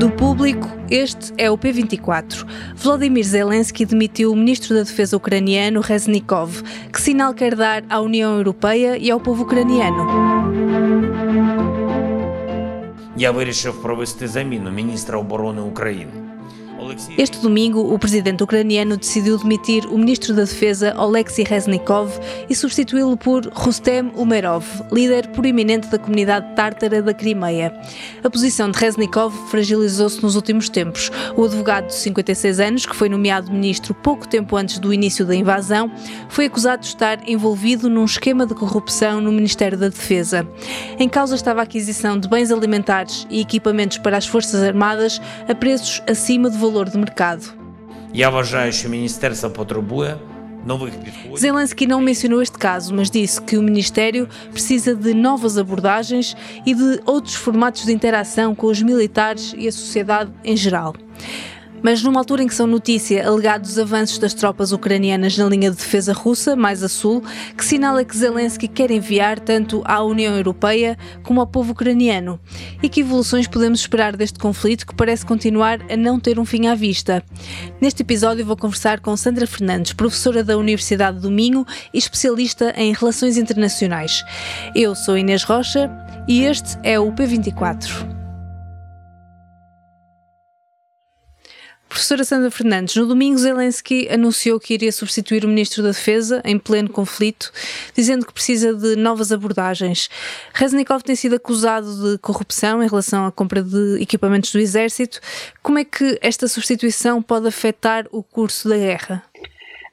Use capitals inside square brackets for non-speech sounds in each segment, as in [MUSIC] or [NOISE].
Do público, este é o P24. Volodymyr Zelensky demitiu o ministro da Defesa ucraniano Reznikov. Que sinal quer dar à União Europeia e ao povo ucraniano? Я вирішив провести заміну міністра оборони України. Este domingo, o presidente ucraniano decidiu demitir o ministro da Defesa Oleksiy Reznikov e substituí-lo por Rustem Umerov, líder proeminente da comunidade tártara da Crimeia. A posição de Reznikov fragilizou-se nos últimos tempos. O advogado de 56 anos, que foi nomeado ministro pouco tempo antes do início da invasão, foi acusado de estar envolvido num esquema de corrupção no Ministério da Defesa. Em causa estava a aquisição de bens alimentares e equipamentos para as Forças Armadas a preços acima do valor valor de mercado. Zelensky não mencionou este caso, mas disse que o Ministério precisa de novas abordagens e de outros formatos de interação com os militares e a sociedade em geral. Mas numa altura em que são notícia alegados avanços das tropas ucranianas na linha de defesa russa, mais a sul, que sinal é que Zelensky quer enviar tanto à União Europeia como ao povo ucraniano? E que evoluções podemos esperar deste conflito que parece continuar a não ter um fim à vista? Neste episódio vou conversar com Sandra Fernandes, professora da Universidade do Minho e especialista em Relações Internacionais. Eu sou Inês Rocha e este é o P24. Professora Sandra Fernandes, no domingo Zelensky anunciou que iria substituir o Ministro da Defesa em pleno conflito, dizendo que precisa de novas abordagens. Reznikov tem sido acusado de corrupção em relação à compra de equipamentos do Exército. Como é que esta substituição pode afetar o curso da guerra?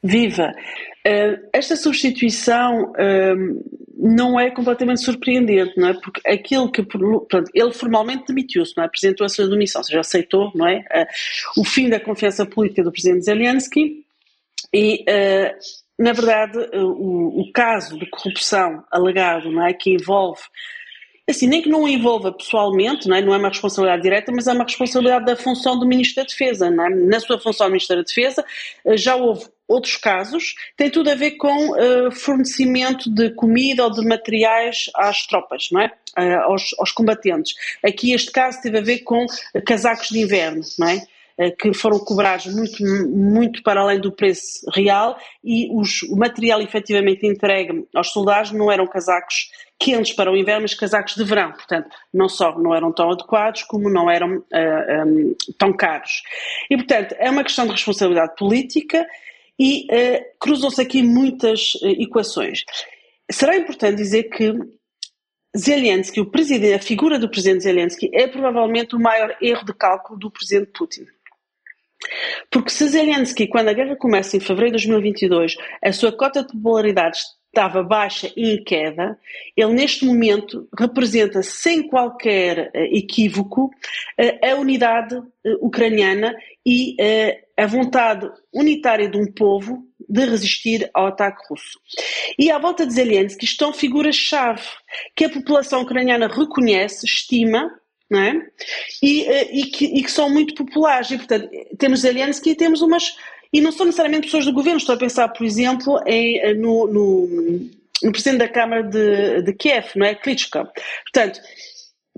Viva! Uh, esta substituição uh, não é completamente surpreendente, não é? Porque aquilo que portanto, ele formalmente demitiu-se, não é? Apresentou a sua demissão, ou seja, aceitou, não é? Uh, o fim da confiança política do presidente Zelensky e na verdade, o, o, caso de corrupção alegado, não é, que envolve Assim, nem que não envolva pessoalmente, não é? não é uma responsabilidade direta, mas é uma responsabilidade da função do Ministro da Defesa. É? Na sua função de Ministro da Defesa eh, já houve outros casos, tem tudo a ver com uh, fornecimento de comida ou de materiais às tropas, não é? Uh, aos, aos, combatentes. Aqui este caso teve a ver com casacos de inverno, não é? Que foram cobrados muito, muito para além do preço real e os, o material efetivamente entregue aos soldados não eram casacos quentes para o inverno, mas casacos de verão. Portanto, não só não eram tão adequados, como não eram uh, ah, um, tão caros. E, portanto, é uma questão de responsabilidade política e uh, cruzam-se aqui muitas uh, equações. Será importante dizer que Zelensky, o presidente, a figura do presidente Zelensky, é provavelmente o maior erro de cálculo do presidente Putin. Porque se Zelensky, quando a guerra começa em fevereiro de 2022, a sua cota de popularidade estava baixa e em queda, ele neste momento representa sem qualquer uh, equívoco uh, a unidade uh, ucraniana e a vontade unitária de um povo de resistir ao ataque russo. E à volta de Zelensky estão figuras-chave que a população ucraniana reconhece, estima, não é? E, e, que, e que são muito populares. E, portanto, temos Zelensky e temos umas e não são necessariamente pessoas do governo, estou a pensar, por exemplo, em, eh, no, no, no presidente da Câmara de, de Kiev, não é? Klitschko. Portanto,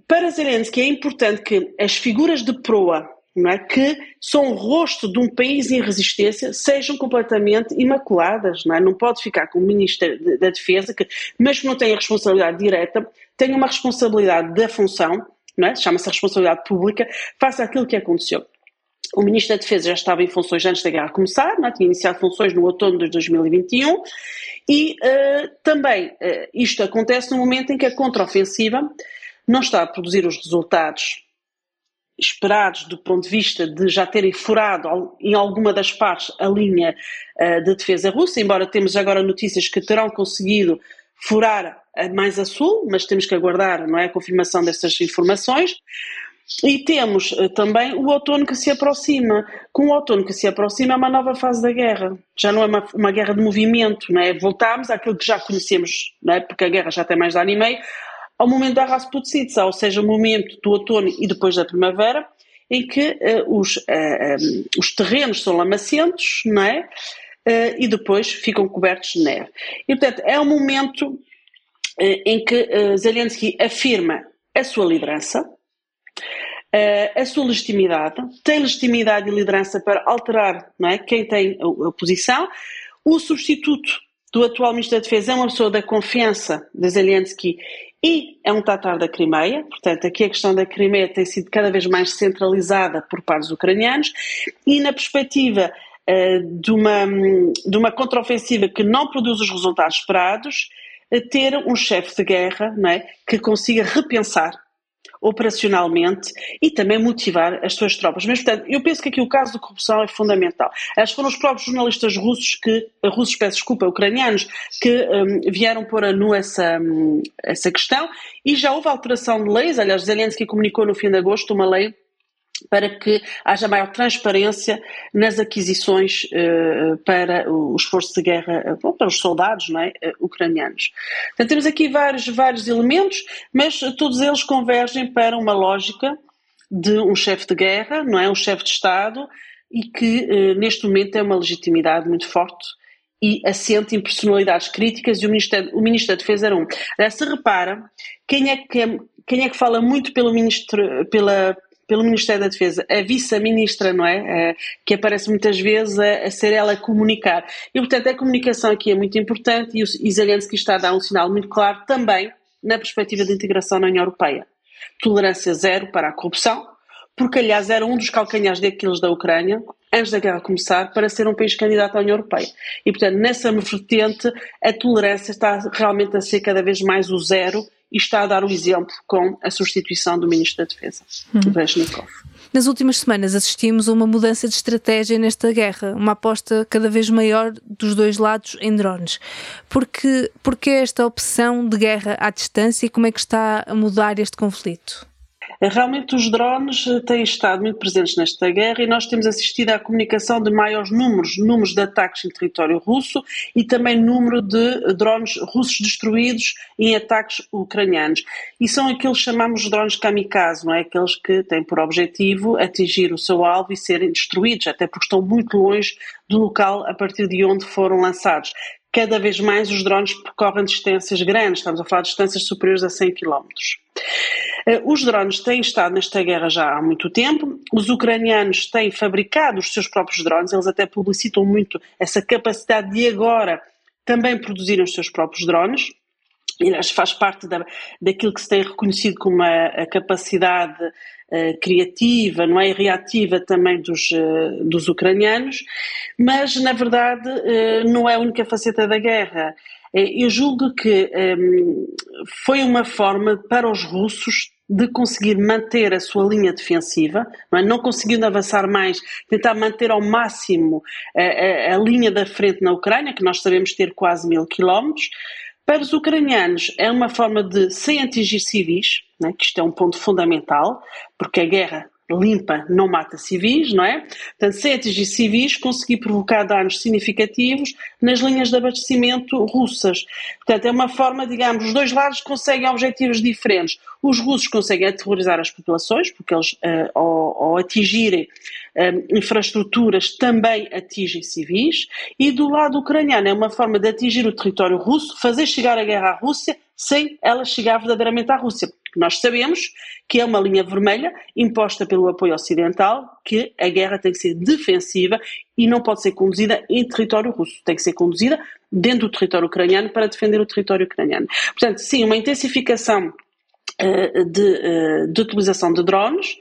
para Zelensky é importante que as figuras de proa é? que são o rosto de um país em resistência, sejam completamente imaculadas. Não, é? não pode ficar com o Ministro da Defesa, que, mesmo que não tenha responsabilidade direta, tenha uma responsabilidade da função, é? chama-se responsabilidade pública, faça aquilo que aconteceu. O Ministro da Defesa já estava em funções antes da guerra começar, não? É? tinha iniciado funções no outono de 2021 e uh, também uh, isto acontece no momento em que a contraofensiva não está a produzir os resultados esperados do ponto de vista de já terem furado em alguma das partes a linha uh, de defesa russa, embora temos agora notícias que terão conseguido furar mais a sul, mas temos que aguardar não é, a confirmação dessas informações. E temos uh, também o outono que se aproxima. Com o outono que se aproxima é uma nova fase da guerra. Já não é uma, uma guerra de movimento, não é? Voltámos àquilo que já conhecemos, não é? porque a guerra já tem mais de ano e meio, ao momento da Rasputsitsa, ou seja, o momento do outono e depois da primavera, em que uh, os, uh, um, os terrenos são lamacentos, não é? E depois ficam cobertos de neve. E, portanto, é um momento em que Zelensky afirma a sua liderança, uh, a sua legitimidade, tem legitimidade e liderança para alterar não é, quem tem a, a posição. O substituto do atual Ministro da Defesa é uma pessoa da confiança de Zelensky e é um tatar da Crimeia, portanto, aqui a questão da Crimeia tem sido cada vez mais centralizada por pares ucranianos e na perspectiva uh, de, uma, de uma contraofensiva que não produz os resultados esperados, uh, ter um chefe de guerra não é, que consiga repensar operacionalmente e também motivar as suas tropas. Mas, portanto, eu penso que aqui o caso da corrupção é fundamental. Acho que foram os próprios jornalistas russos que, russos, peço desculpa, ucranianos, que um, vieram pôr a nu essa, essa questão e já houve alteração de leis, aliás, Zelensky comunicou no fim de agosto uma lei para que haja maior transparência nas aquisições uh, para o esforço de guerra, uh, para os soldados não é, uh, ucranianos. Então temos aqui vários, vários elementos, mas todos eles convergem para uma lógica de um chefe de guerra, não é, um chefe de Estado, e que neste momento tem uma legitimidade muito forte e assente em personalidades críticas e o Ministro, o Ministro da Defesa era um. Se repara, quem é que, é, quem é que fala muito pelo ministro, pela, pelo Ministério da Defesa, a vice-ministra, não é? é? Que aparece muitas vezes a, a, ser ela a comunicar. E, portanto, a comunicação aqui é muito importante e o Zelensky está a dar um sinal muito claro também na perspectiva de integração na União Europeia. Tolerância zero para a corrupção, porque, aliás, era um dos calcanhares daqueles da Ucrânia, antes da guerra começar, para ser um país candidato à União Europeia. E, portanto, nessa vertente, a tolerância está realmente a ser cada vez mais o zero e está a dar o exemplo com a substituição do Ministro da Defesa, uhum. Brezhnev. Nas últimas semanas assistimos a uma mudança de estratégia nesta guerra, uma aposta cada vez maior dos dois lados em drones. Porque, porque esta opção de guerra à distância e como é que está a mudar este conflito? Realmente os drones eh, têm estado muito presentes nesta guerra e nós temos assistido à comunicação de maiores números, números de ataques em território russo e também número de drones russos destruídos em ataques ucranianos. E são aqueles que chamamos de drones kamikaze, não é? Aqueles que têm por objetivo atingir o seu alvo e serem destruídos, até porque estão muito longe do local a partir de onde foram lançados cada vez mais os drones percorrem distâncias grandes, estamos a falar de distâncias superiores a 100 km. Eh, os drones têm estado nesta guerra já há muito tempo, os ucranianos têm fabricado os seus próprios drones, eles até publicitam muito essa capacidade de agora também produzirem os seus próprios drones. Aliás, faz parte da, daquilo que se tem reconhecido como a, a capacidade uh, criativa, não é, e reativa também dos, uh, dos ucranianos, mas na verdade uh, não é a única faceta da guerra. Eu julgo que um, foi uma forma para os russos de conseguir manter a sua linha defensiva, não, é? não conseguindo avançar mais, tentar manter ao máximo a, a, a, linha da frente na Ucrânia, que nós sabemos ter quase mil quilómetros. Para os ucranianos é uma forma de, sem atingir civis, é? que isto é um ponto fundamental, porque a guerra limpa não mata civis, não é? Portanto, sem atingir civis, conseguir provocar danos significativos nas linhas de abastecimento russas. Portanto, é uma forma, digamos, os dois lados conseguem objetivos diferentes. Os russos conseguem aterrorizar as populações, porque eles, uh, ao, ao, atingirem infraestruturas, também atingem civis, e do lado ucraniano é uma forma de atingir o território russo, fazer chegar a guerra à Rússia sem ela chegar verdadeiramente à Rússia. Nós sabemos que é uma linha vermelha imposta pelo apoio ocidental, que a guerra tem que ser defensiva e não pode ser conduzida em território russo, tem que ser conduzida dentro do território ucraniano para defender o território ucraniano. Portanto, sim, uma intensificação de, uh, de utilização de drones,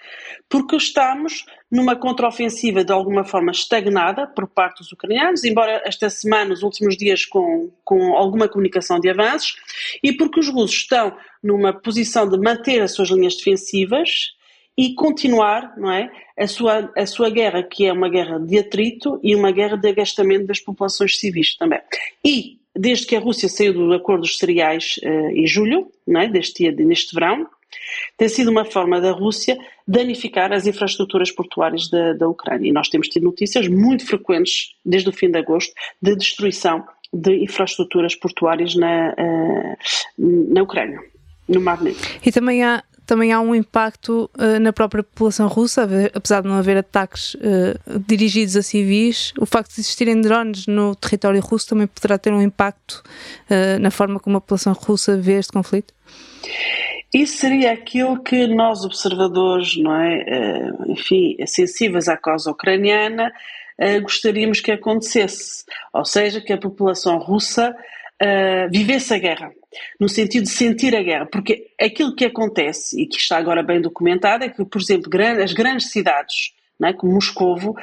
porque estamos numa contraofensiva de alguma forma estagnada por parte dos ucranianos, embora esta semana, nos últimos dias, com, com alguma comunicação de avanços, e porque os russos estão numa posição de manter as suas linhas defensivas e continuar não é, a, sua, a sua guerra, que é uma guerra de atrito e uma guerra de agastamento das populações civis também. E, desde que a Rússia saiu do acordo dos cereais uh, em julho, é, deste, neste verão, tem sido uma forma da Rússia danificar as infraestruturas portuárias da, da Ucrânia. E nós temos tido notícias muito frequentes, desde o fim de agosto, de destruição de infraestruturas portuárias na, uh, na Ucrânia, no Mar Negro. E também há, também há um impacto uh, na própria população russa, apesar de não haver ataques uh, dirigidos a civis, o facto de existirem drones no território russo também poderá ter um impacto uh, na forma como a população russa vê este conflito? Isso seria aquilo que nós, observadores, não é, enfim, sensíveis à causa ucraniana, gostaríamos que acontecesse. Ou seja, que a população russa vivesse a guerra, no sentido de sentir a guerra. Porque aquilo que acontece, e que está agora bem documentado, é que, por exemplo, as grandes cidades, é, como Moscovo,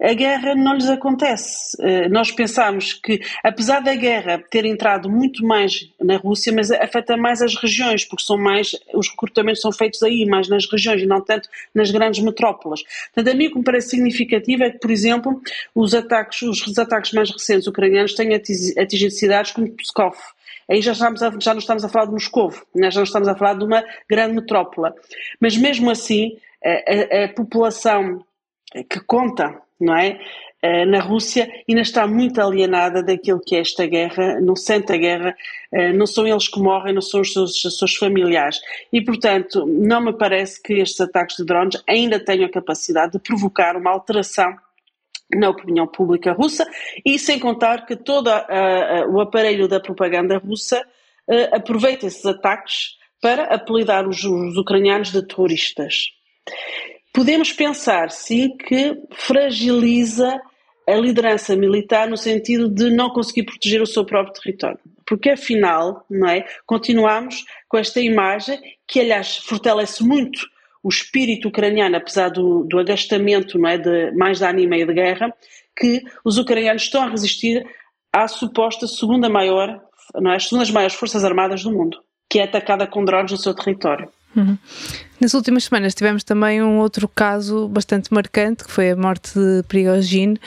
a guerra não lhes acontece. Eh, nós pensamos que, apesar da guerra ter entrado muito mais na Rússia, mas afeta mais as regiões, porque são mais, os recrutamentos são feitos aí, mais nas regiões e não tanto nas grandes metrópoles. Portanto, a mim o que me parece significativo é que, por exemplo, os ataques, os ataques mais recentes ucranianos têm atingido cidades como Pskov, aí já, estamos a, já não estamos a falar de Moscou, né? já não estamos a falar de uma grande metrópole. Mas mesmo assim, a, a, a população que conta não é? Eh, na Rússia ainda está muito alienada daquilo que é esta guerra, não sente a guerra, eh, não são eles que morrem, não são os seus, os seus familiares. E, portanto, não me parece que estes ataques de drones ainda tenham a capacidade de provocar uma alteração na opinião pública russa e sem contar que todo o aparelho da propaganda russa uh, aproveita esses ataques para apelidar os, os ucranianos de terroristas podemos pensar, sim, que fragiliza a liderança militar no sentido de não conseguir proteger o seu próprio território. Porque afinal, não é, continuamos com esta imagem que, aliás, fortalece muito o espírito ucraniano, apesar do, do agastamento não é, de mais de ano e de guerra, que os ucranianos estão a resistir à suposta segunda maior, não é, as segundas maiores forças armadas do mundo, que é atacada com drones no seu território. Uhum. Nas últimas semanas tivemos também um outro caso bastante marcante, que foi a morte de Prigogine.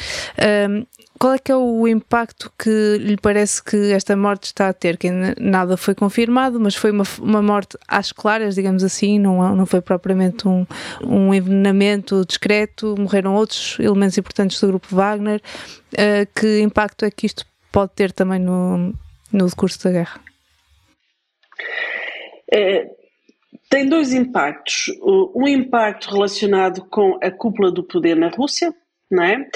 Um, qual é que é o impacto que lhe parece que esta morte está a ter? Que nada foi confirmado, mas foi uma, uma morte às claras, digamos assim, não, não foi propriamente um, um envenenamento discreto, morreram outros elementos importantes do grupo Wagner. Uh, que impacto é que isto pode ter também no, no decurso da guerra? É, tem dois impactos. Um impacto relacionado com a cúpula do poder na Rússia, não é?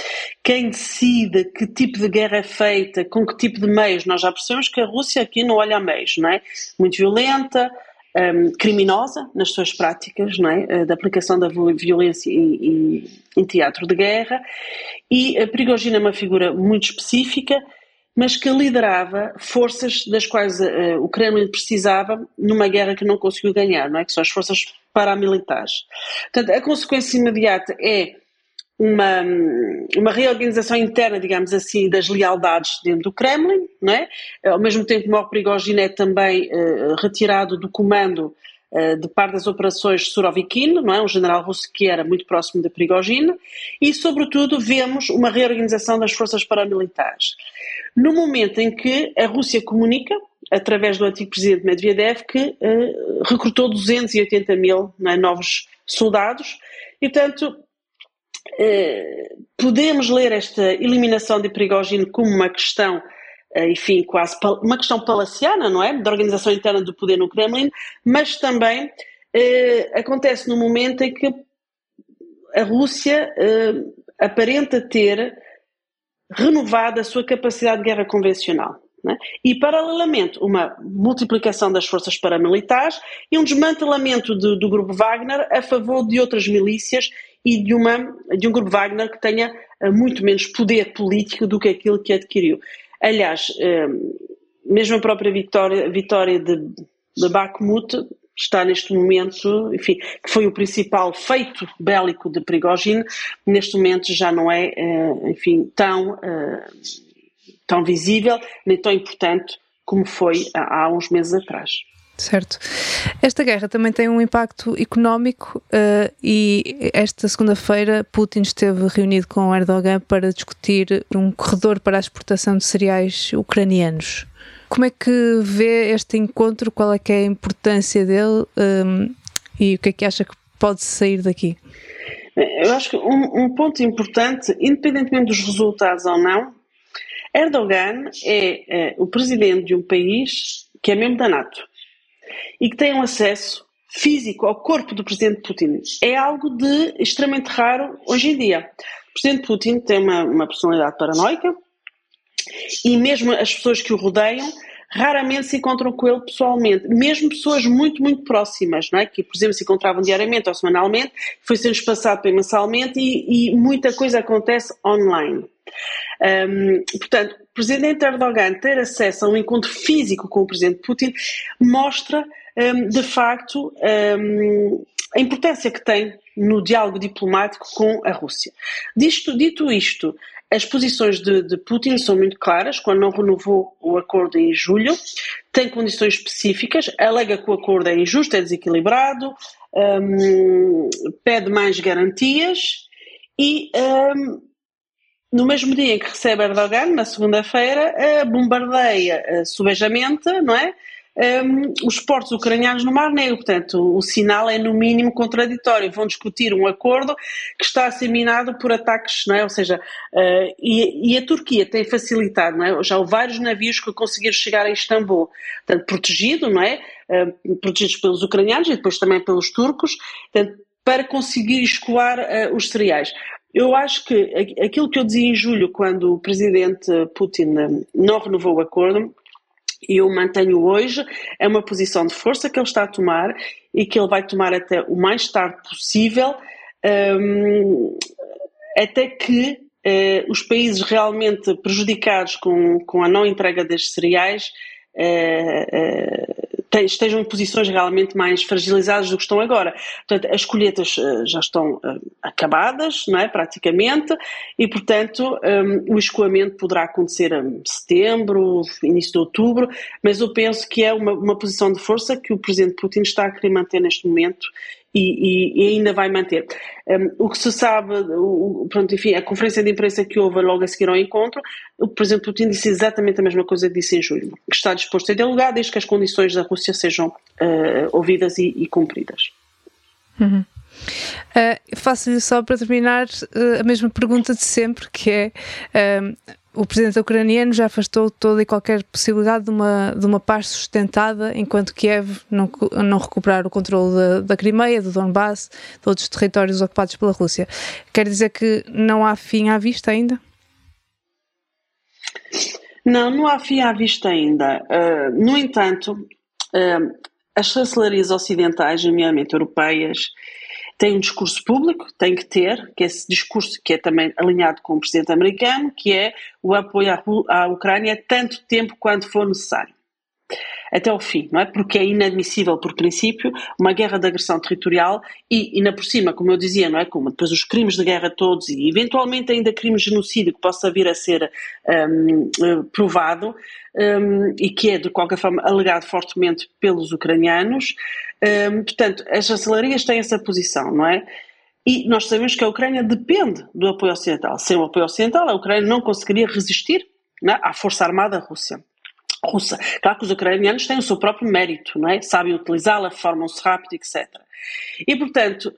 Quem decide que tipo de guerra é feita, com que tipo de meios, nós já percebemos que a Rússia aqui não olha a meios, não é? Muito violenta, um, criminosa nas suas práticas, não é? Eh, da aplicação da violência em, em teatro de guerra, e a Prigogina é uma figura muito específica, mas que liderava forças das quais uh, o Kremlin precisava numa guerra que não conseguiu ganhar, não é? Que são as forças paramilitares. Portanto, a consequência imediata é uma, uma reorganização interna, digamos assim, das lealdades dentro do Kremlin, não é? Ao mesmo tempo, o Prigogine é também uh, retirado do comando uh, de parte das operações Surovikin, não é? Um general russo que era muito próximo de Prigogine, e, sobretudo, vemos uma reorganização das forças paramilitares no momento em que a Rússia comunica, através do antigo presidente Medvedev, que uh, recrutou 280 mil é, novos soldados, e portanto podemos ler esta eliminação de Prigogine como uma questão, uh, enfim, quase uma questão palaciana, não é? Da organização interna do poder no Kremlin, mas também acontece no momento em que a Rússia aparenta ter renovada a sua capacidade de guerra convencional. Né? E, paralelamente, uma multiplicação das forças paramilitares e um desmantelamento de, do grupo Wagner a favor de outras milícias e de, uma, de um grupo Wagner que tenha eh, muito menos poder político do que aquilo que adquiriu. Aliás, eh, mesmo a própria vitória, vitória de, de Bakhmut está neste momento, enfim, que foi o principal feito bélico de Prigogine, neste momento já não é, eh, enfim, tão, tão visível nem tão importante como foi há uns meses atrás. Certo. Esta guerra também tem um impacto económico uh, e esta segunda-feira Putin esteve reunido com Erdogan para discutir um corredor para a exportação de cereais ucranianos. Como é que vê este encontro? Qual é que é a importância dele um, e o que é que acha que pode sair daqui? Eu acho que um, um, ponto importante, independentemente dos resultados ou não, Erdogan é, é o presidente de um país que é membro da NATO e que tem um acesso físico ao corpo do presidente Putin. É algo de extremamente raro hoje em dia. O presidente Putin tem uma, uma personalidade paranoica, e mesmo as pessoas que o rodeiam raramente se encontram com ele pessoalmente, mesmo pessoas muito, muito próximas, não é? que, por exemplo, se encontravam diariamente ou semanalmente, foi sendo espaçado para mensalmente e, e muita coisa acontece online. Um, portanto, o presidente Erdogan ter acesso a um encontro físico com o presidente Putin mostra, um, de facto, um, a importância que tem no diálogo diplomático com a Rússia. Disto, dito isto, as posições de, de, Putin são muito claras. Quando não renovou o acordo em julho, tem condições específicas, alega que o acordo é injusto, é desequilibrado, um, pede mais garantias e um, no mesmo dia em que recebe Erdogan, na segunda-feira, bombardeia uh, subejamente, não é? Um, os portos ucranianos no Mar Negro. Portanto, o sinal é no mínimo contraditório. Vão discutir um acordo que está a ser minado por ataques, não é? Ou seja, uh, e, e, a Turquia tem facilitado, não é? Já houve vários navios que conseguiram chegar a Istambul, portanto, protegido, não é? Uh, protegidos pelos ucranianos e depois também pelos turcos, portanto, para conseguir escoar uh, os cereais. Eu acho que aquilo que eu dizia em julho, quando o presidente Putin não renovou o acordo, e eu mantenho hoje, é uma posição de força que ele está a tomar e que ele vai tomar até o mais tarde possível, um, até que uh, os países realmente prejudicados com, com a não entrega das cereais estejam em posições realmente mais fragilizadas do que estão agora. Portanto, as colheitas uh, já estão uh, acabadas, não é, praticamente, e, portanto, um, o escoamento poderá acontecer em setembro, início de outubro, mas eu penso que é uma, uma posição de força que o Presidente Putin está a querer manter neste momento e, e, e, ainda vai manter. Um, o que se sabe, o, pronto, enfim, a conferência de imprensa que houve logo a seguir ao encontro, o Presidente Putin disse exatamente a mesma coisa que disse em julho, que está disposto a dialogar desde que as condições da Rússia sejam uh, ouvidas e, e cumpridas. Uhum. Uh, Faço-lhe só para terminar uh, a mesma pergunta de sempre, que é o presidente ucraniano já afastou toda e qualquer possibilidade de uma, de uma paz sustentada enquanto Kiev não, não recuperar o controle da, da Crimeia, do Donbass, de outros territórios ocupados pela Rússia. Quer dizer que não há fim à vista ainda? Não, não há fim à vista ainda. Uh, no entanto, uh, as chancelarias ocidentais, nomeadamente europeias, tem um discurso público, tem que ter, que é esse discurso que é também alinhado com o presidente americano, que é o apoio à, Ucrânia tanto tempo quanto for necessário. Até ao fim, não é? Porque é inadmissível, por princípio, uma guerra de agressão territorial e, ainda por cima, como eu dizia, não é? Como depois os crimes de guerra todos e, eventualmente, ainda crimes de genocídio que possa vir a ser um, provado um, e que é, de qualquer forma, alegado fortemente pelos ucranianos, um, portanto, as chancelarias têm essa posição, não é? E nós sabemos que a Ucrânia depende do apoio ocidental. Sem o apoio ocidental, a Ucrânia não conseguiria resistir é? à força armada russa. Russa. Claro que os ucranianos têm o seu próprio mérito, não é? Sabem utilizá-la, formam-se rápido, etc. E, portanto,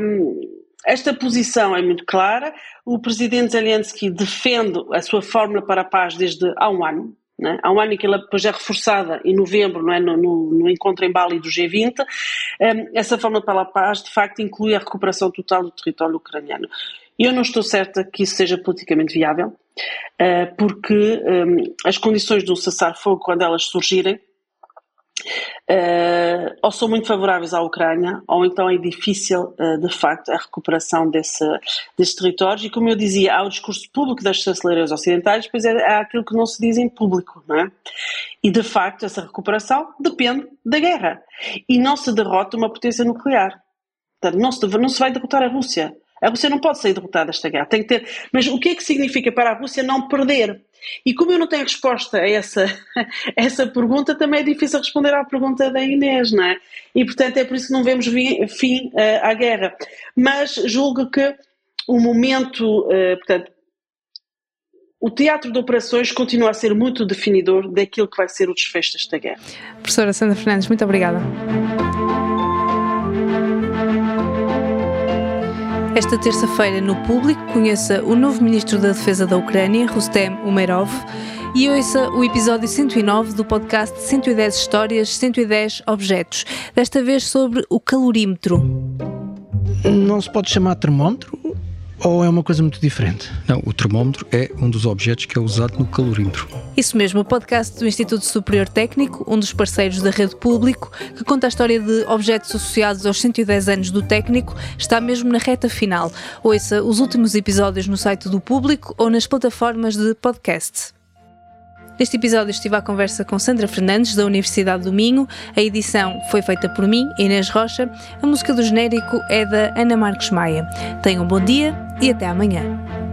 um, esta posição é muito clara. O presidente Zelensky defende a sua fórmula para a paz desde há um ano, né? Há um ano que ela depois é reforçada, em novembro, não é? no, no, no encontro em Bali do G20. Um, essa forma para a paz, de facto, inclui a recuperação total do território ucraniano. Eu não estou certa que isso seja politicamente viável, uh, porque um, as condições do cessar-fogo, quando elas surgirem, Uh, ou são muito favoráveis à Ucrânia, ou então é difícil, uh, de facto, a recuperação desse, desses territórios. E como eu dizia, há o discurso público das chancelarias ocidentais, depois é, há aquilo que não se diz em público, não é? E, de facto, essa recuperação depende da guerra. E não se derrota uma potência nuclear. Portanto, não se, não se vai derrotar a Rússia. A Rússia não pode sair derrotada desta guerra. Tem que ter. Mas o que é que significa para a Rússia não perder? E como eu não tenho resposta a essa, [LAUGHS] a essa pergunta, também é difícil responder à pergunta da Inês, não é? E portanto é por isso que não vemos fim uh, à guerra. Mas julgo que o momento, uh, portanto, o teatro de operações continua a ser muito definidor daquilo que vai ser o desfecho desta guerra. Professora Sandra Fernandes, muito obrigada. Esta terça-feira, no público, conheça o novo Ministro da Defesa da Ucrânia, Rustem Umerov, e ouça o episódio 109 do podcast 110 Histórias, 110 Objetos, desta vez sobre o calorímetro. Não se pode chamar termómetro? Ou é uma coisa muito diferente? Não, o termómetro é um dos objetos que é usado no calorímetro. Isso mesmo, o podcast do Instituto Superior Técnico, um dos parceiros da Rede Público, que conta a história de objetos associados aos 110 anos do técnico, está mesmo na reta final. Ouça os últimos episódios no site do Público ou nas plataformas de podcast. Neste episódio estive à conversa com Sandra Fernandes, da Universidade do Minho. A edição foi feita por mim, Inês Rocha. A música do genérico é da Ana Marques Maia. Tenham um bom dia e até amanhã.